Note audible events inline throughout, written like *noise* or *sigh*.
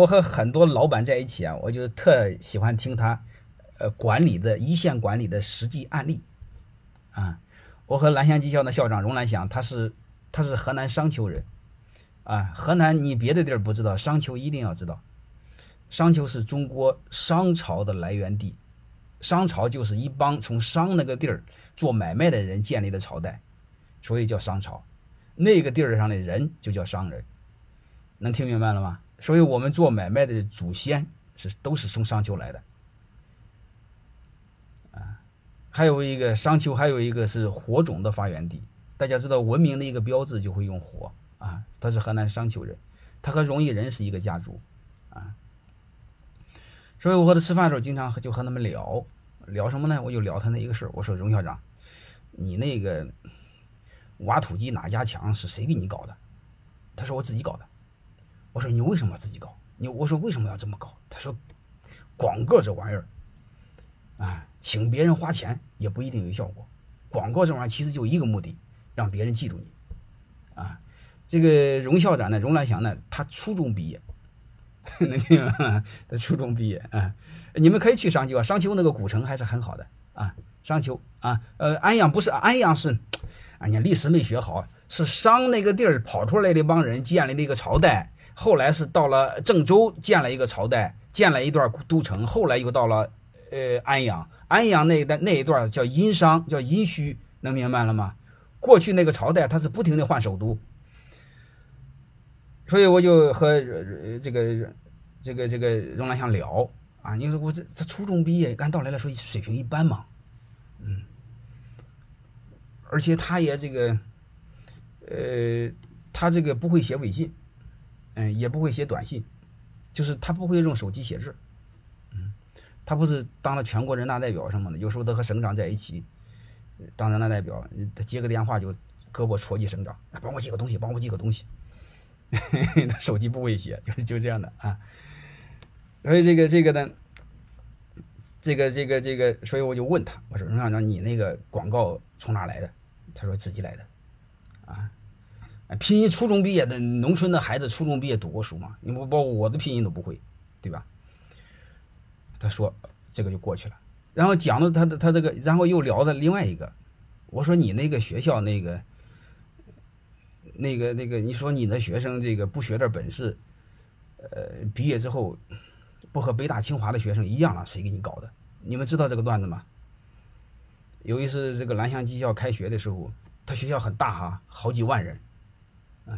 我和很多老板在一起啊，我就特喜欢听他，呃，管理的一线管理的实际案例，啊，我和蓝翔技校的校长荣兰祥，他是他是河南商丘人，啊，河南你别的地儿不知道，商丘一定要知道，商丘是中国商朝的来源地，商朝就是一帮从商那个地儿做买卖的人建立的朝代，所以叫商朝，那个地儿上的人就叫商人，能听明白了吗？所以我们做买卖的祖先是都是从商丘来的，啊，还有一个商丘，还有一个是火种的发源地。大家知道文明的一个标志就会用火啊，他是河南商丘人，他和荣毅人是一个家族啊。所以我和他吃饭的时候，经常就和他们聊聊什么呢？我就聊他那一个事儿。我说荣校长，你那个挖土机哪家强？是谁给你搞的？他说我自己搞的。我说你为什么要自己搞？你我说为什么要这么搞？他说广告这玩意儿，啊，请别人花钱也不一定有效果。广告这玩意儿其实就一个目的，让别人记住你。啊，这个荣校长呢，荣兰祥呢，他初中毕业，*laughs* 能听吗？他初中毕业啊。你们可以去商丘啊，商丘那个古城还是很好的啊。商丘啊，呃，安阳不是安阳是，啊，你，历史没学好，是商那个地儿跑出来的帮人建立那个朝代。后来是到了郑州建了一个朝代，建了一段都城。后来又到了呃安阳，安阳那一段那一段叫殷商，叫殷墟，能明白了吗？过去那个朝代他是不停的换首都，所以我就和这个这个这个荣兰祥聊啊，你说我这他初中毕业，按道理来说水平一般嘛，嗯，而且他也这个呃，他这个不会写微信。嗯，也不会写短信，就是他不会用手机写字。嗯，他不是当了全国人大代表什么的，有时候他和省长在一起当人大代表，他接个电话就胳膊戳击省长，帮我寄个东西，帮我寄个东西。*laughs* 他手机不会写，就就这样的啊。所以这个这个呢，这个这个这个，所以我就问他，我说荣校长，你那个广告从哪来的？他说自己来的，啊。拼音初中毕业的农村的孩子，初中毕业读过书吗？你不包括我的拼音都不会，对吧？他说这个就过去了，然后讲的他的他这个，然后又聊的另外一个。我说你那个学校那个那个那个，你说你的学生这个不学点本事，呃，毕业之后不和北大清华的学生一样了？谁给你搞的？你们知道这个段子吗？有一次这个蓝翔技校开学的时候，他学校很大哈，好几万人。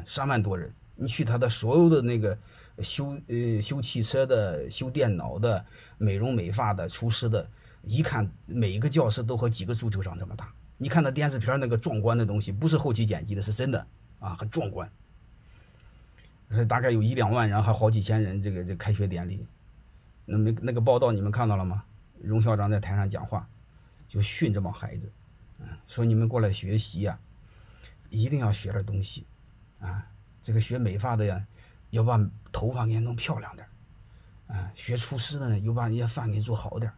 三万多人，你去他的所有的那个修呃修汽车的、修电脑的、美容美发的、厨师的，一看每一个教室都和几个足球场这么大。你看那电视片那个壮观的东西，不是后期剪辑的，是真的啊，很壮观。大概有一两万人，还好几千人，这个这开学典礼，那没那个报道你们看到了吗？荣校长在台上讲话，就训这帮孩子，嗯，说你们过来学习呀，一定要学点东西。啊，这个学美发的呀，要把头发给弄漂亮点啊，学厨师的呢，又把人家饭给做好点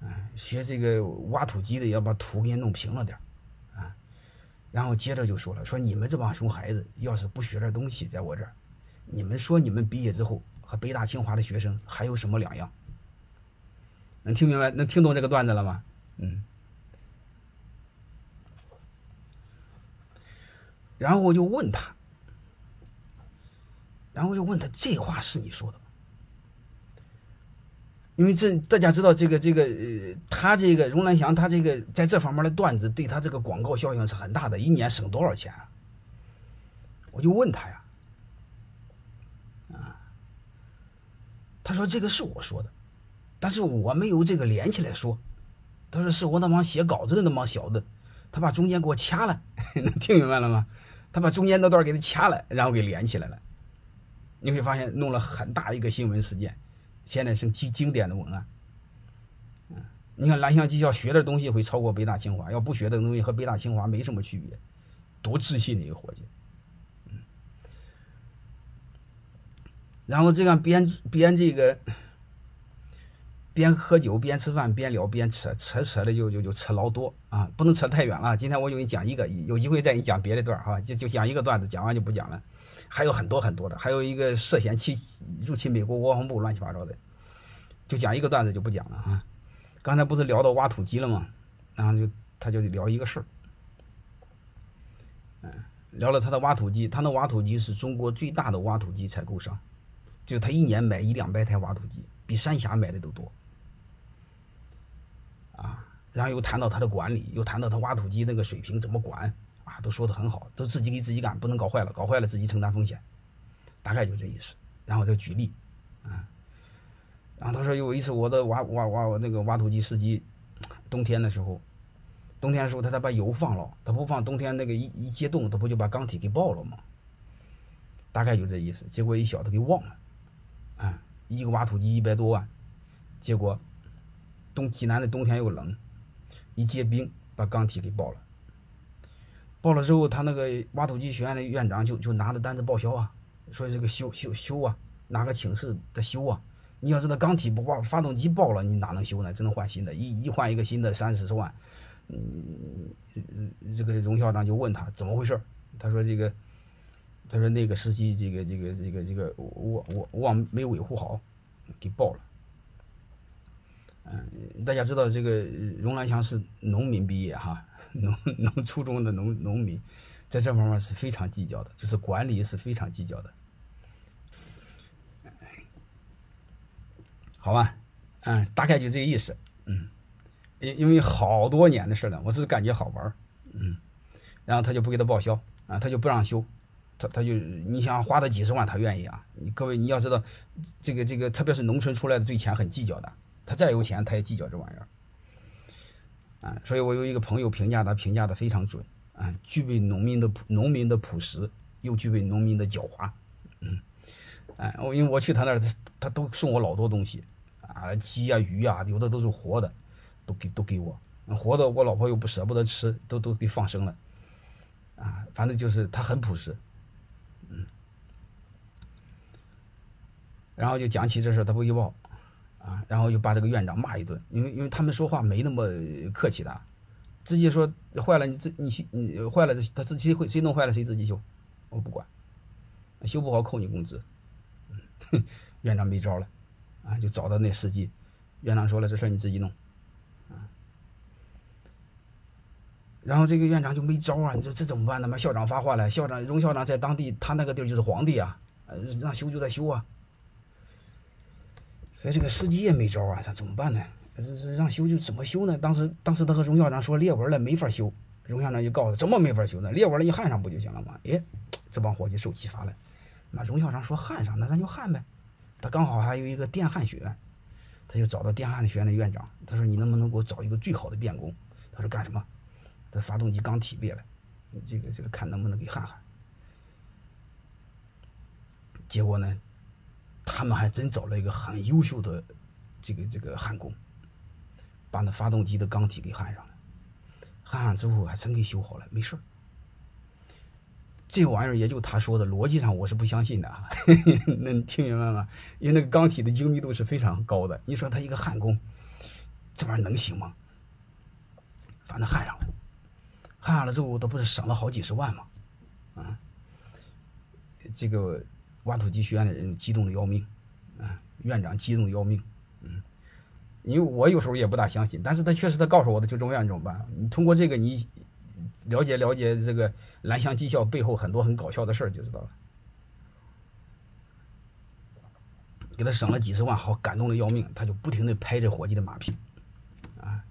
啊，学这个挖土机的，要把土给弄平了点啊。然后接着就说了，说你们这帮熊孩子，要是不学点东西，在我这儿，你们说你们毕业之后和北大清华的学生还有什么两样？能听明白？能听懂这个段子了吗？嗯。然后我就问他，然后我就问他，这话是你说的吗？因为这大家知道，这个这个呃，他这个荣兰祥，他这个在这方面的段子，对他这个广告效应是很大的，一年省多少钱啊？我就问他呀，啊，他说这个是我说的，但是我没有这个连起来说，他说是我那帮写稿子的那帮小子，他把中间给我掐了，能 *laughs* 听明白了吗？他把中间那段给他掐了，然后给连起来了。你会发现弄了很大一个新闻事件，现在是经经典的文案。嗯，你看蓝翔技校学的东西会超过北大清华，要不学的东西和北大清华没什么区别，多自信的一个伙计。嗯，然后这样编编这个边喝酒边吃饭边聊边扯，扯扯的就就就扯老多啊，不能扯太远了。今天我就给你讲一个，有机会再给你讲别的段儿哈，就就讲一个段子，讲完就不讲了。还有很多很多的，还有一个涉嫌侵入侵美国国防部乱七八糟的，就讲一个段子就不讲了啊。刚才不是聊到挖土机了吗？然后就他就聊一个事儿，嗯，聊了他的挖土机，他那挖土机是中国最大的挖土机采购商，就他一年买一两百台挖土机，比三峡买的都多。啊，然后又谈到他的管理，又谈到他挖土机那个水平怎么管啊，都说的很好，都自己给自己干，不能搞坏了，搞坏了自己承担风险，大概就这意思。然后就举例，啊，然后他说有一次我的挖挖挖那个挖土机司机，冬天的时候，冬天的时候他才把油放了，他不放冬天那个一一解冻，他不就把缸体给爆了吗？大概就这意思。结果一小子给忘了，啊，一个挖土机一百多万，结果。东济南的冬天又冷，一结冰把缸体给爆了。爆了之后，他那个挖土机学院的院长就就拿着单子报销啊，说这个修修修啊，拿个请示的修啊。你要知道缸体不爆，发动机爆了，你哪能修呢？只能换新的，一一换一个新的三四十万。嗯，这个荣校长就问他怎么回事他说这个，他说那个司机这个这个这个这个我我忘没维护好，给爆了。嗯，大家知道这个荣兰祥是农民毕业哈，农 *laughs* 农初中的农农民，在这方面是非常计较的，就是管理是非常计较的。好吧，嗯，大概就这个意思，嗯，因因为好多年的事了，我只是感觉好玩嗯，然后他就不给他报销啊，他就不让修，他他就你想花他几十万，他愿意啊。你各位你要知道，这个这个，特别是农村出来的，对钱很计较的。他再有钱，他也计较这玩意儿，啊，所以我有一个朋友评价他，评价的非常准，啊，具备农民的农民的朴实，又具备农民的狡猾，嗯，哎，我因为我去他那儿，他他都送我老多东西，啊，鸡呀、鱼呀，有的都是活的，都给都给我，活的我老婆又不舍不得吃，都都给放生了，啊，反正就是他很朴实，嗯，然后就讲起这事，他不一报。啊，然后又把这个院长骂一顿，因为因为他们说话没那么客气的，直接说坏了你自你你坏了他自己会谁弄坏了谁自己修，我不管，修不好扣你工资，哼 *laughs* 院长没招了，啊，就找到那司机，院长说了这事你自己弄，啊，然后这个院长就没招啊，你说这怎么办呢？嘛校长发话了，校长荣校长在当地他那个地儿就是皇帝啊，让修就得修啊。所以这个司机也没招啊，他怎么办呢？这这让修就怎么修呢？当时当时他和荣校长说裂纹了没法修，荣校长就告诉他怎么没法修呢？裂纹了你焊上不就行了吗？哎，这帮伙计受启发了，那荣校长说焊上，那咱就焊呗。他刚好还有一个电焊学院，他就找到电焊学院的院长，他说你能不能给我找一个最好的电工？他说干什么？这发动机缸体裂了，这个这个看能不能给焊焊。结果呢？他们还真找了一个很优秀的这个这个焊工，把那发动机的缸体给焊上了，焊上之后还真给修好了，没事儿。这玩意儿也就他说的逻辑上我是不相信的啊，*laughs* 能听明白吗？因为那个缸体的精密度是非常高的，你说他一个焊工，这玩意儿能行吗？反正焊上了，焊上了之后，他不是省了好几十万吗？啊，这个。挖土机学院的人激动的要命，啊，院长激动的要命，嗯，因为我有时候也不大相信，但是他确实他告诉我的就这么样，怎么办？你通过这个你了解了解这个蓝翔技校背后很多很搞笑的事儿就知道了，给他省了几十万，好感动的要命，他就不停的拍着伙计的马屁，啊，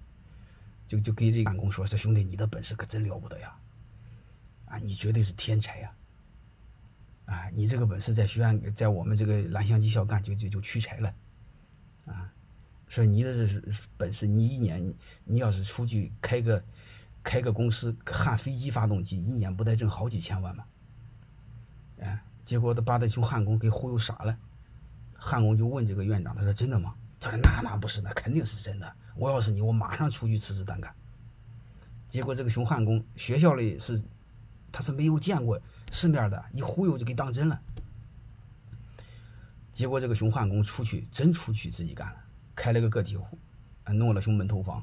就就给这个工说说兄弟，你的本事可真了不得呀，啊，你绝对是天才呀。啊你这个本事在学院，在我们这个蓝翔技校干就就就屈才了，啊，所以你的这是本事，你一年你要是出去开个开个公司焊飞机发动机，一年不得挣好几千万吗？哎，结果他把这群焊工给忽悠傻了，焊工就问这个院长，他说真的吗？他说那那不是，那肯定是真的。我要是你，我马上出去辞职单干。结果这个熊焊工学校里是。他是没有见过世面的，一忽悠就给当真了。结果这个熊焊工出去真出去自己干了，开。了个个体户，弄了熊门头房，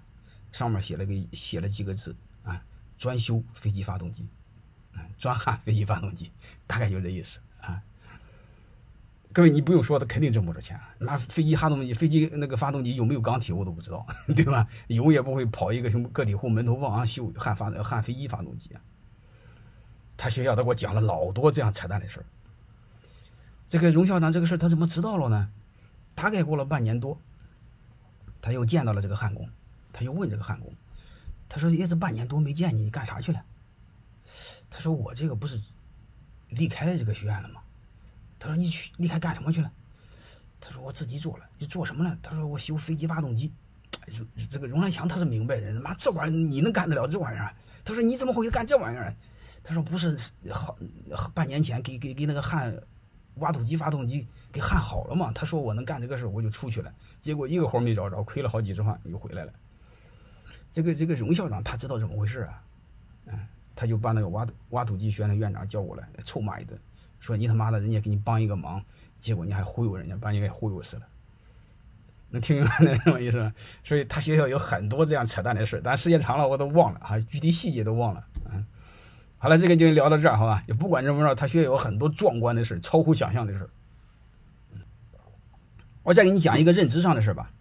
上面写了个写了几个字啊，专修飞机发动机，专焊飞机发动机，*laughs* 大概就这意思啊。各位，你不用说，他肯定挣不着钱。那飞机发动机，飞机那个发动机有没有钢体，我都不知道，*laughs* 对吧？有也不会跑一个什么个体户门头房修焊发焊飞机发动机啊。他学校他给我讲了老多这样扯淡的事儿。这个荣校长这个事儿他怎么知道了呢？大概过了半年多，他又见到了这个焊工，他又问这个焊工，他说：“也是半年多没见你，你干啥去了？”他说：“我这个不是离开了这个学院了吗？”他说：“你去离开干什么去了？”他说：“我自己做了，你做什么了？”他说：“我修飞机发动机。”这个荣兰祥他是明白人，妈这玩意儿你能干得了这玩意儿？他说：“你怎么会干这玩意儿？”他说：“不是好半年前给给给那个焊挖土机发动机给焊好了嘛？”他说：“我能干这个事我就出去了。结果一个活没找着，亏了好几十万，又回来了。”这个这个荣校长他知道怎么回事啊？嗯，他就把那个挖挖土机学院的院长叫过来，臭骂一顿。说你他妈的，人家给你帮一个忙，结果你还忽悠人家，把你给忽悠死了。能听明白那什么意思？所以他学校有很多这样扯淡的事但时间长了我都忘了啊，具体细节都忘了。好了，这个就聊到这儿，好吧？也不管怎么着，他学校有很多壮观的事超乎想象的事我再给你讲一个认知上的事吧，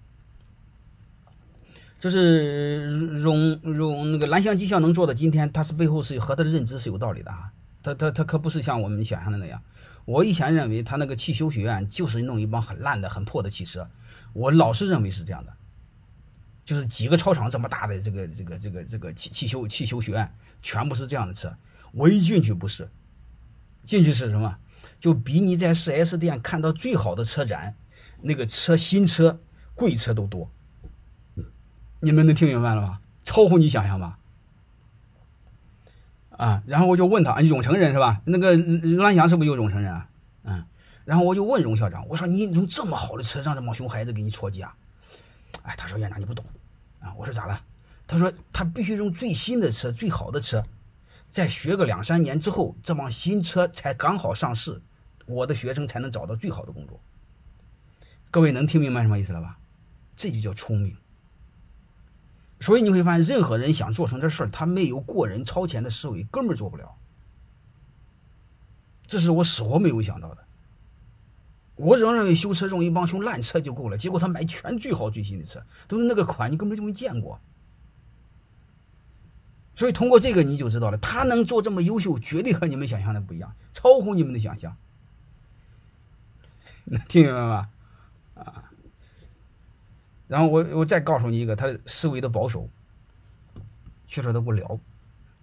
就是荣荣那个蓝翔技校能做到今天，他是背后是和他的认知是有道理的啊。他他他可不是像我们想象的那样。我以前认为他那个汽修学院就是弄一帮很烂的、很破的汽车，我老是认为是这样的，就是几个操场这么大的这个这个这个这个汽汽修汽修学院，全部是这样的车。我一进去不是，进去是什么？就比你在 4S 店看到最好的车展，那个车新车、贵车都多。你们能听明白了吗？超乎你想象吧？啊，然后我就问他，啊永城人是吧？那个荣兰祥是不是就永城人啊？嗯，然后我就问荣校长，我说你用这么好的车让这帮熊孩子给你戳机啊？哎，他说院长你不懂啊。我说咋了？他说他必须用最新的车、最好的车，再学个两三年之后，这帮新车才刚好上市，我的学生才能找到最好的工作。各位能听明白什么意思了吧？这就叫聪明。所以你会发现，任何人想做成这事儿，他没有过人超前的思维，根本做不了。这是我死活没有想到的。我仍认为修车用一帮修烂车就够了，结果他买全最好最新的车，都是那个款，你根本就没见过。所以通过这个你就知道了，他能做这么优秀，绝对和你们想象的不一样，超乎你们的想象。*laughs* 能听明白吗？啊。然后我我再告诉你一个，他思维的保守。确实他不聊，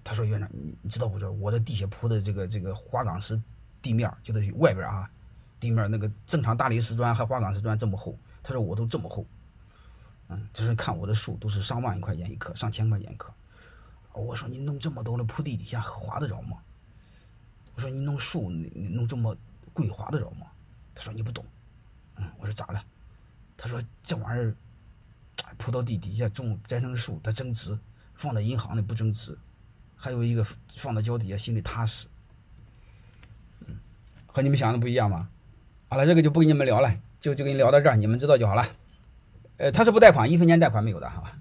他说院长，你你知道不知道我的地下铺的这个这个花岗石地面，就是外边啊，地面那个正常大理石砖和花岗石砖这么厚，他说我都这么厚，嗯，就是看我的树都是上万块钱一棵，上千块钱一棵。我说你弄这么多的铺地底下划得着吗？我说你弄树你你弄这么贵划得着吗？他说你不懂，嗯，我说咋了？他说这玩意儿。铺到地底下种栽成树，它增值；放在银行里不增值。还有一个放到脚底下心里踏实。嗯，和你们想的不一样吗？好了，这个就不跟你们聊了，就就跟你聊到这儿，你们知道就好了。呃，他是不贷款，一分钱贷款没有的，好吧？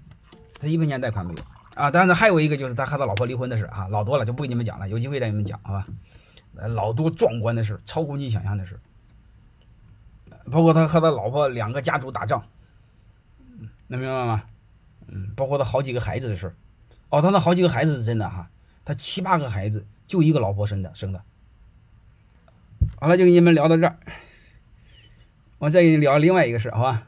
他一分钱贷款没有啊。当然还有一个就是他和他老婆离婚的事啊，老多了，就不跟你们讲了，有机会再给你们讲，好吧？老多壮观的事，超乎你想象的事，包括他和他老婆两个家族打仗。能明白吗？嗯，包括他好几个孩子的事。哦，他那好几个孩子是真的哈，他七八个孩子就一个老婆生的生的。好了，就跟你们聊到这儿，我再给你聊另外一个事，好吧？